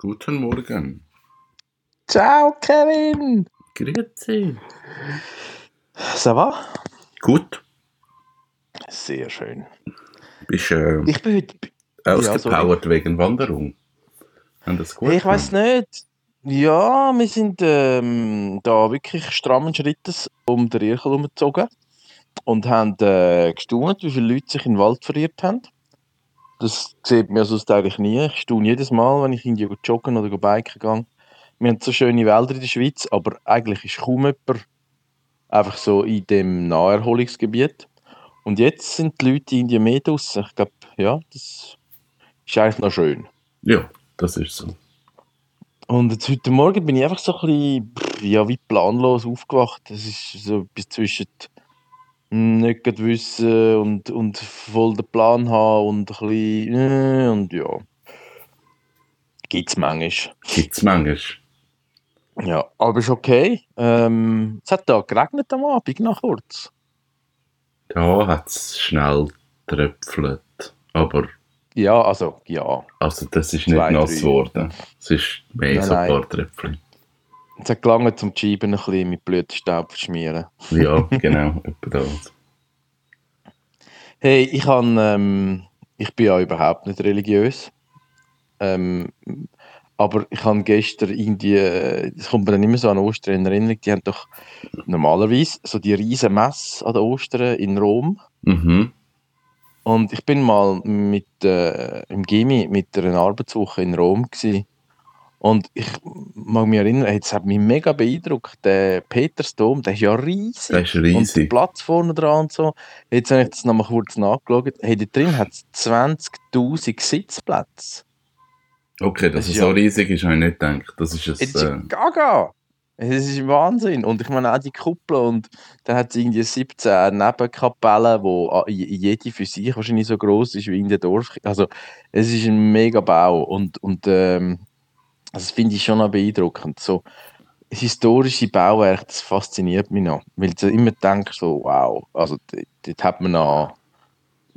Guten Morgen. Ciao, Kevin! Grüezi. Ça va? Gut. Sehr schön. Bist äh, Ich bin heute. ausgepowert wegen Wanderung? Haben das gut ich weiß nicht. Ja, wir sind ähm, da wirklich strammen Schrittes um den Irchel herumgezogen und haben äh, gestaunt, wie viele Leute sich in den Wald verirrt haben. Das sieht man sonst eigentlich nie. Ich staune jedes Mal, wenn ich irgendwie joggen oder biken gehe. Wir haben so schöne Wälder in der Schweiz, aber eigentlich ist kaum jemand einfach so in dem Naherholungsgebiet. Und jetzt sind die Leute irgendwie mehr draussen. Ich glaube, ja, das ist eigentlich noch schön. Ja, das ist so. Und jetzt heute Morgen bin ich einfach so ein bisschen, ja, wie planlos aufgewacht. Es ist so etwas zwischen nicht gerade wissen und, und voll den Plan haben und ein bisschen, äh, und ja. Gibt's manchmal. Gibt es manchmal. Ja, aber ist okay. Ähm, es hat da geregnet am Abend, noch kurz. Da hat es schnell tröpfelt. Aber Ja, also, ja. also, das ist nicht Zwei, nass geworden. Es ist mehr Nein, so ein paar Tröpfchen. Es hat gelangt, um die Scheiben ein bisschen mit Blütenstaub zu schmieren. Ja, genau. etwa das. Hey, ich han, ähm, ich bin ja überhaupt nicht religiös. Ähm, aber ich habe gestern irgendwie, äh, es kommt mir dann immer so an Ostern in Erinnerung, die haben doch normalerweise so die riesen Messe an den Ostern in Rom. Mhm. Und ich bin mal mit, äh, im Gimi mit einer Arbeitswoche in Rom gsi. Und ich mag mich erinnern, es hat mich mega beeindruckt, der Petersdom, der ist ja riesig. Das ist Und der riesig. Platz vorne dran und so. Jetzt habe ich das nochmal kurz nachgeschaut. Hey, da drin hat es 20.000 Sitzplätze. Okay, dass Das es ist so ja- riesig ist, habe ich nicht gedacht. Das ist Es ist Äh, ja gaga! Es ist Wahnsinn. Und ich meine auch die Kuppel und dann hat es irgendwie 17 Nebenkapellen, wo a- j- jede für sich wahrscheinlich so groß ist wie in der Dorf. Also es ist ein mega Bau und, und ähm, also das finde ich schon noch beeindruckend. So historische Bauwerke, das fasziniert mich noch. Weil du immer denkst so, wow, also dort, hat man noch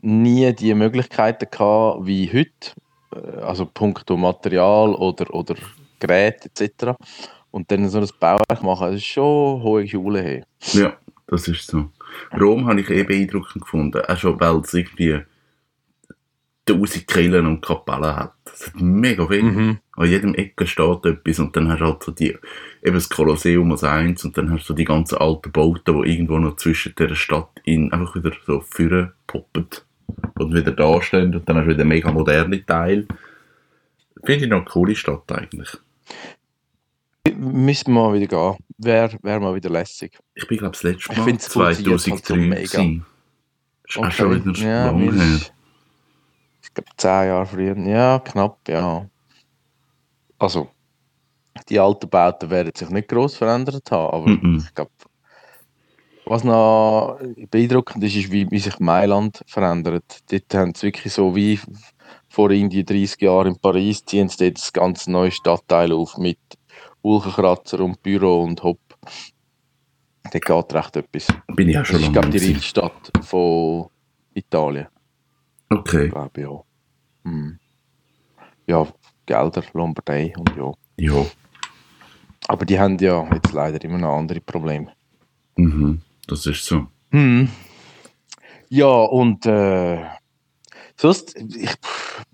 nie die Möglichkeiten gehabt wie heute. Äh, Also puncto Material oder, oder Geräte etc. Und dann so ein Bauwerk machen, das ist schon hohe Schule. Hey. Ja, das ist so. Rom habe ich eh beeindruckend gefunden. Auch schon, weil es irgendwie tausend Kirchen und Kapellen hat. Es hat mega viel. Mhm. An jedem Ecke steht etwas und dann hast du halt so die, eben das Kolosseum als eins und dann hast du so die ganzen alten Bauten, die irgendwo noch zwischen der Stadt in einfach wieder so führen poppen und wieder da stehen und dann hast du wieder mega moderne Teil. Finde ich noch eine coole Stadt eigentlich. Müssen wir mal wieder gehen. Wäre wär mal wieder lässig. Ich bin glaube das letzte Ich Mal sie jetzt halt so 2003 mega. gewesen. Ist auch schon wieder ja, lange mir her. ist- Ich glaube, zehn Jahre früher. Ja, knapp, ja. Also, die alten Bauten werden sich nicht gross verändert haben, aber Mhm. ich glaube, was noch beeindruckend ist, ist, wie, wie sich Mailand verändert. Dort haben sie wirklich so wie vor irgendwie 30 Jahren in Paris, ziehen sie dort das ganze neue Stadtteil auf mit Wolkenkratzer und Büro und Hopp. Dort geht recht etwas. Bin ich auch Das schon ist, lange glaube ich, die gewesen. Reichsstadt von Italien, Okay, glaube auch. Hm. Ja, Gelder, Lombardei und ja. ja. Aber die haben ja jetzt leider immer noch andere Probleme. Mhm. Das ist so. Hm. Ja, und äh, sonst, ich,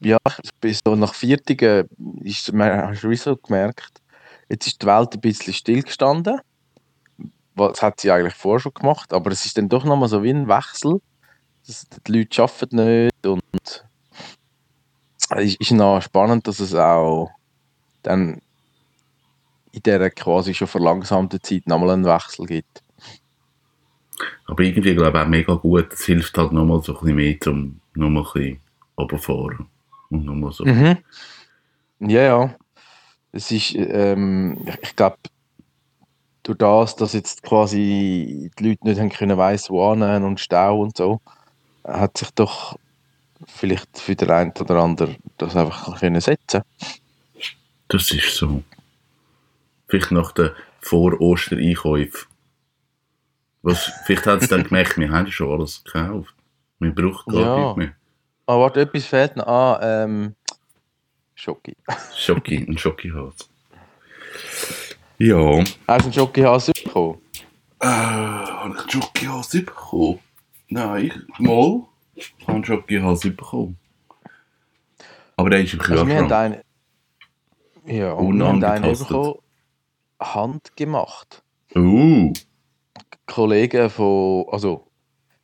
ja, bin so nach Viertigen, ist, man, hast du so gemerkt, jetzt ist die Welt ein bisschen stillgestanden. Was hat sie eigentlich vorher schon gemacht, aber es ist dann doch nochmal so wie ein Wechsel. Das, die Leute arbeiten nicht und es ist, noch spannend, dass es auch dann in dieser quasi schon verlangsamten Zeit nochmal einen Wechsel gibt. Aber irgendwie glaube ich auch mega gut. Es hilft halt nochmal so ein bisschen mehr zum nochmal ein bisschen runterfahren. Und nochmal so. Mhm. Ja, ja. Es ist, ähm, ich, ich glaube, durch das, dass jetzt quasi die Leute nicht haben können weiss wo annehmen und Stau und so, hat sich doch vielleicht für den einen oder anderen das einfach können setzen. Das ist so. Vielleicht nach den Vor-Oster-Einkäufen. Was, vielleicht haben sie dann gemerkt, wir haben schon alles gekauft. Wir brauchen gar Ja. nichts mehr. Ah, warte, etwas fehlt noch. Ah, ähm, Schoki. Schoki, ein Schokihase. Ja. Hast du einen Schokihase bekommen? Äh, habe ich einen Schokihase bekommen? Nein, ich, mal. Ich habe einen Schokihase bekommen. Aber der ist im Also wir haben Kühlschrank. einen, ja, und wir haben einen bekommen, handgemacht. Uh, Kollege von, also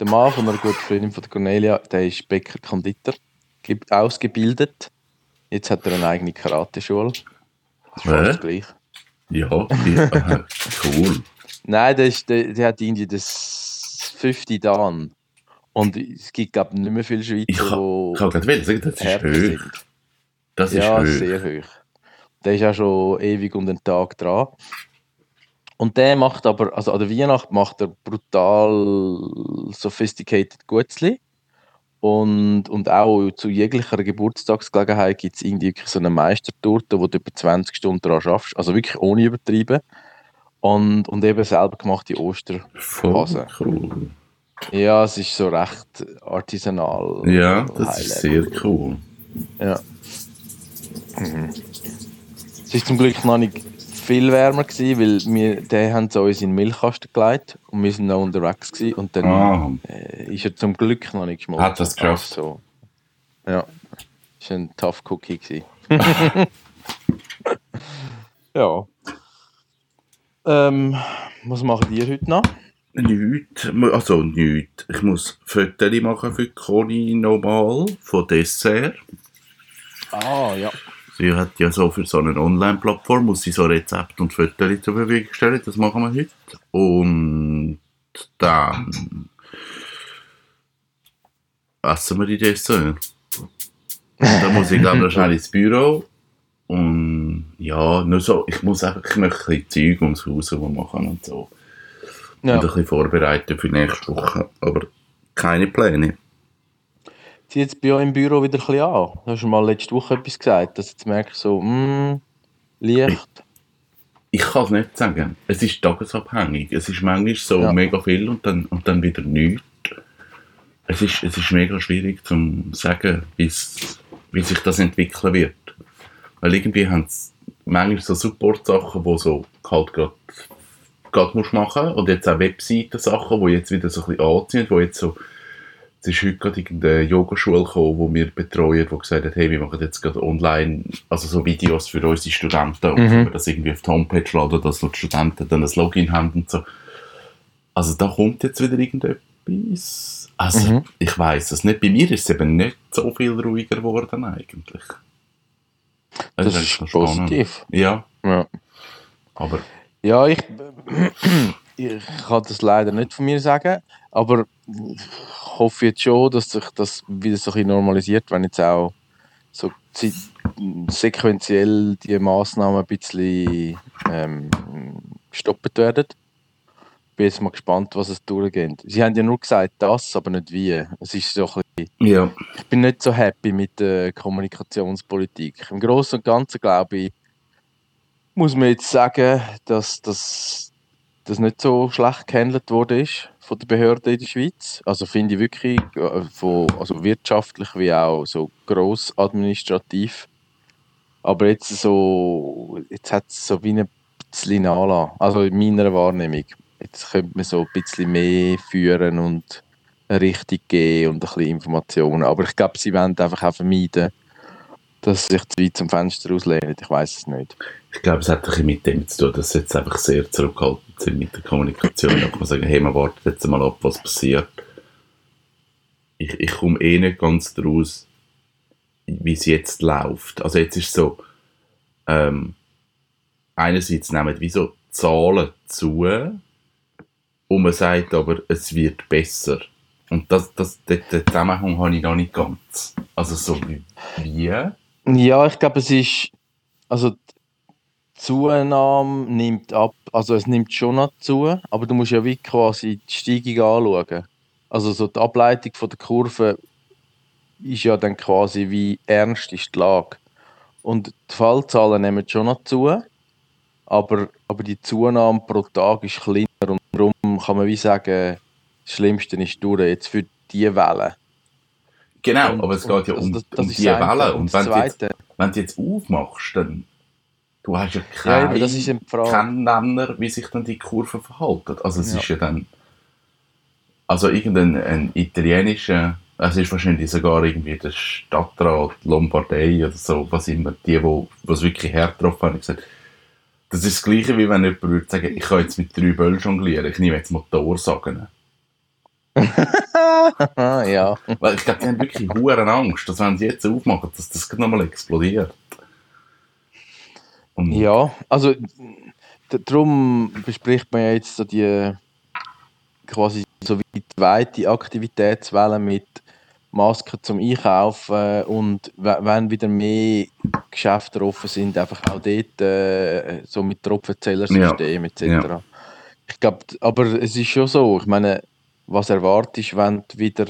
der Mann von einer guten Freundin von der Cornelia, der ist Bäcker Konditor, gibt- ausgebildet. Jetzt hat er eine eigene Karateschule. Das ist gleich. ja, äh, cool. Nein, der, ist, der, der hat irgendwie das fünfte Dan. Und es gibt, glaube ich, nicht mehr viele Schweizer, Ich kann- Ich kann gerade sagen, das ist hoch. sind. Das ist Ja, hoch. sehr hoch. Der ist auch schon ewig und einen Tag dran. Und der macht aber, also an der Weihnacht macht er brutal sophisticated Gutzli. Und, und auch zu jeglicher Geburtstagsgelegenheit gibt es irgendwie so eine Meistertorte, wo du über 20 Stunden daran schaffst. Also wirklich ohne übertrieben. Und, und eben selber gemachte Oster. Voll Hase. cool. Ja, es ist so recht artisanal. Ja, das ist sehr cool. Ja. Mhm. Es ist zum Glück noch nicht viel wärmer gewesen, weil wir, der haben uns in den Milchkasten gelegt und wir sind noch unterwegs gewesen und dann Ah, äh, ist er zum Glück noch nicht geschmolzen. Hat das geschafft. So. Ja, ist ein tough Cookie gewesen. ja. Ähm, was machen die heute noch? nichts. Also nichts. Ich muss Fotos machen für Conny normal von Dessert. Ah, ja. Sie hat ja so für so eine Online-Plattform, muss sie so Rezepte und Fotos zur Verfügung stellen. Das machen wir heute. Und dann essen wir die Dessert. Und dann muss ich glaube ich schnell ins Büro. Und ja, nur so, ich muss einfach ich möchte ein bisschen Zeug ums Haus herum machen und so. Und ein ja. bisschen vorbereiten für nächste Woche. Aber keine Pläne. Zieh jetzt bei euch im Büro wieder ein bisschen an. Du hast mal letzte Woche etwas gesagt, dass jetzt merkst, so, mm, Licht. Ich kann es nicht sagen. Es ist tagesabhängig. Es ist manchmal so Ja. mega viel und dann, und dann wieder nichts. Es ist, es ist mega schwierig zu sagen, wie sich das entwickeln wird. Weil irgendwie haben sie manchmal so Support-Sachen, die so halt gerade gerade musst machen und jetzt auch Webseiten-Sachen, die jetzt wieder so ein bisschen anziehen, wo jetzt so es ist heute gerade irgendeine Yogaschule gekommen, die wir betreuen, die gesagt hat, hey, wir machen jetzt gerade online, also so Videos für unsere Studenten und Mhm. das irgendwie auf die Homepage laden, dass die Studenten dann ein Login haben und so. Also da kommt jetzt wieder irgendetwas. Also Mhm. ich weiß es nicht. Bei mir ist es eben nicht so viel ruhiger geworden eigentlich. Das eigentlich ist spannend. positiv. Ja, Ja. aber Ja, ich, ich kann das leider nicht von mir sagen, aber ich hoffe jetzt schon, dass sich das wieder so ein bisschen normalisiert, wenn jetzt auch so sequenziell die Massnahmen ein bisschen ähm, gestoppt werden. Ich bin jetzt mal gespannt, was es durchgeht. Sie haben ja nur gesagt, das, aber nicht wie. Es ist so ein bisschen, ja, ich bin nicht so happy mit der Kommunikationspolitik. Im Großen und Ganzen glaube ich, muss man jetzt sagen, dass das, das nicht so schlecht gehandelt worden ist von der Behörde in der Schweiz. Also finde ich wirklich äh, von, also wirtschaftlich wie auch so gross administrativ. Aber jetzt so, jetzt hat es so wie ein bisschen nachlassen. Also in meiner Wahrnehmung. Jetzt könnte man so ein bisschen mehr führen und eine Richtung geben und ein bisschen Informationen. Aber ich glaube, sie wollen einfach auch vermeiden, dass sich zu weit zum Fenster auslehnen. Ich weiß es nicht. ich glaube, es hat ein bisschen mit dem zu tun, dass sie jetzt einfach sehr zurückhaltend sind mit der Kommunikation. Kann man sagen, hey, man wartet jetzt mal ab, was passiert. Ich, ich komme eh nicht ganz daraus, wie es jetzt läuft. Also jetzt ist so, ähm, einerseits nehmen wie Zahlen zu und man sagt aber, es wird besser. Und das, das, den, Zusammenhang habe ich noch nicht ganz. Also so wie, wie? Ja, ich glaube, es ist. Also, die Zunahme nimmt ab. Also, es nimmt schon noch zu, aber du musst ja wie quasi die Steigung anschauen. Also, so die Ableitung von der Kurve ist ja dann quasi wie ernst ist die Lage. Und die Fallzahlen nehmen schon noch zu, aber, aber die Zunahme pro Tag ist kleiner kann man wie sagen, das Schlimmste ist durch jetzt für diese Welle. Genau, Und- aber es geht ja um, das- das um die. Welle. Und Und wenn du jetzt, wenn du jetzt aufmachst, dann du hast ja Ja, keinen Frage. keinen Nenner, wie sich dann die Kurven verhalten. Also es Ja. ist ja dann also irgendein ein italienischer, es ist wahrscheinlich sogar irgendwie der Stadtrat Lombardei oder so, was immer, die, wo was wirklich hart drauf haben, gesagt, das ist das Gleiche, wie wenn jemand würde sagen, ich kann jetzt mit drei Böllen jonglieren, ich nehme jetzt Motorsagen. ja. Weil ich glaube, die haben wirklich hohe Angst, dass wenn sie jetzt aufmachen, dass das nochmal explodiert. Und Ja, also darum bespricht man ja jetzt so die quasi so wie die zweite Aktivitätswelle mit Masken zum Einkaufen und we- wenn wieder mehr Geschäfte offen sind, einfach auch dort äh, so mit Tropfenzählersystem etc. Ja. Ich glaube, aber es ist schon so, ich meine, was erwartest du, wenn du wieder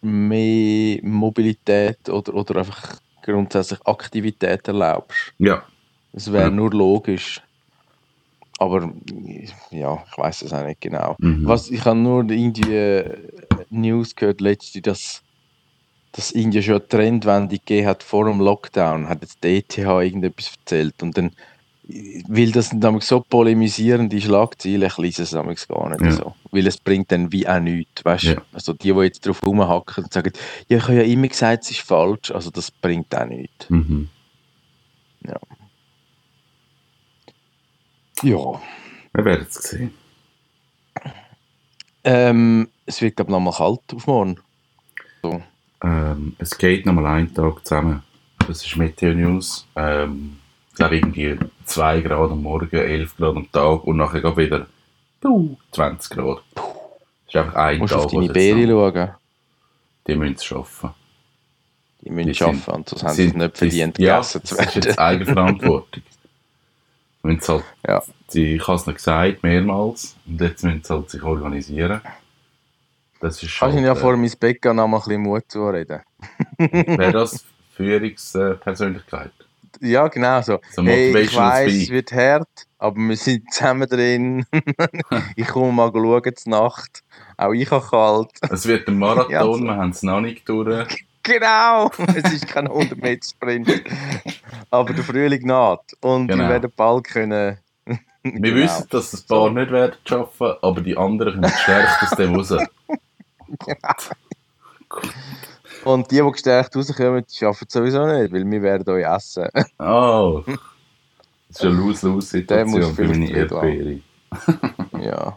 mehr Mobilität oder, oder einfach grundsätzlich Aktivität erlaubst? ja, Es wäre Ja. nur logisch. Aber ja, ich weiß es auch nicht genau. Mhm. Was, ich habe nur irgendwie äh, News gehört letzte, dass dass Indien schon eine Trendwende gegeben hat vor dem Lockdown, hat jetzt die ETH irgendetwas erzählt und dann weil das dann so polemisierende Schlagzeilen, ich lese es damals gar nicht Ja. so. Weil es bringt dann wie auch nichts, weißt? Ja. Also die, die jetzt drauf rumhacken und sagen, ja, ich habe ja immer gesagt, es ist falsch, also das bringt auch nichts. Mhm. Ja. Wir werden es sehen. Ähm, es wird, glaube ich, nochmal kalt auf morgen. Ähm, es geht nochmal einen Tag zusammen. Das ist Meteo News. Ähm, ich glaube irgendwie 2 Grad am Morgen, 11 Grad am Tag und nachher geht wieder puh, 20 Grad. Das ist einfach ein Musst Tag. auf deine Beere schauen. Die müssen es schaffen. Die müssen arbeiten, sind- und sonst haben sie es nicht verdient, die- ja, gegessen zu Das ist werden. jetzt Eigenverantwortung. Wenn halt, Ja. die, ich habe es noch gesagt, mehrmals. Und jetzt müssen sie halt sich organisieren. Das ist Kannst du halt, ja äh, vor meinem Bett gehen, noch mal ein bisschen Mut zureden? Wäre das Führungspersönlichkeit? Ja, genau so. So Hey, ich weiss, es wird hart, aber wir sind zusammen drin. ich komme mal schauen zur Nacht. Auch ich habe kalt. Es wird ein Marathon, Ja, so. wir haben es noch nicht durch. Genau! es ist kein 100 Meter Sprint. aber der Frühling naht. Und Genau. wir werden bald können. Wir Genau. wissen, dass ein paar So. nicht werden schaffen, aber die anderen kommen gestärkt aus dem raus. Und die, die gestärkt rauskommen, die schaffen es sowieso nicht, weil wir werden euch essen. Oh, das ist eine Lose-Lose-Situation für meine Erdbeere. ja.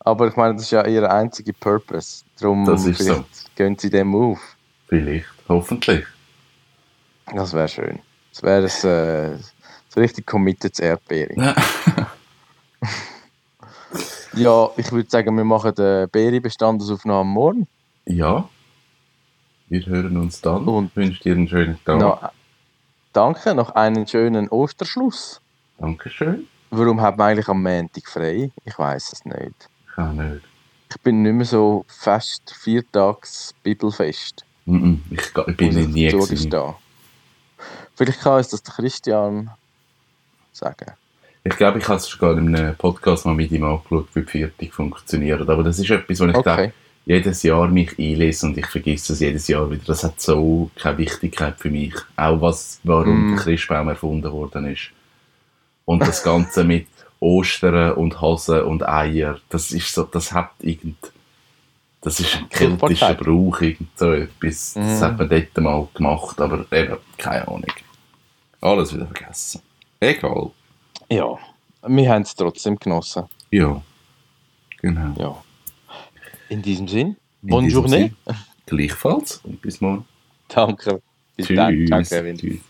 Aber ich meine, das ist ja ihr einziger Purpose. Darum Das ist so. gehen sie dem auf. Vielleicht, hoffentlich. Das wäre schön. Das wäre ein, äh, so richtig committed zu Erdbeere. Ja, ich würde sagen, wir machen den Beere-Bestandesaufnahme morgen. Ja, wir hören uns dann und Und- wünsche dir einen schönen Tag. Noch, danke, noch einen schönen Osterschluss. Dankeschön. Warum hat man eigentlich am Montag frei? Ich weiß es nicht. Ich auch nicht. Ich bin nicht mehr so fest viertags Bibelfest. Mhm, Ich, ga- ich bin ich nie. Vielleicht kann uns das der Christian sagen. Ich glaube, ich habe es schon in einem Podcast mal mit ihm angeschaut, wie die Viertig funktioniert. Aber das ist etwas, wo ich Okay. jedes Jahr mich einlese und ich vergesse es jedes Jahr wieder. Das hat so keine Wichtigkeit für mich. Auch was, warum Mm. der Christbaum erfunden worden ist. Und das Ganze mit Ostern und Hasen und Eier, das ist so, das hat irgend, das ist ein keltischer. Brauch, irgend so etwas. Das Mm. hat man dort mal gemacht, aber eben, keine Ahnung. Alles wieder vergessen. Egal. Ja, wir haben es trotzdem genossen. Ja. Genau. Ja. In diesem Sinn, In bonne journée. Gleichfalls und bis morgen. Danke. Bis dann. Ciao, Tschüss. Kevin. Tschüss.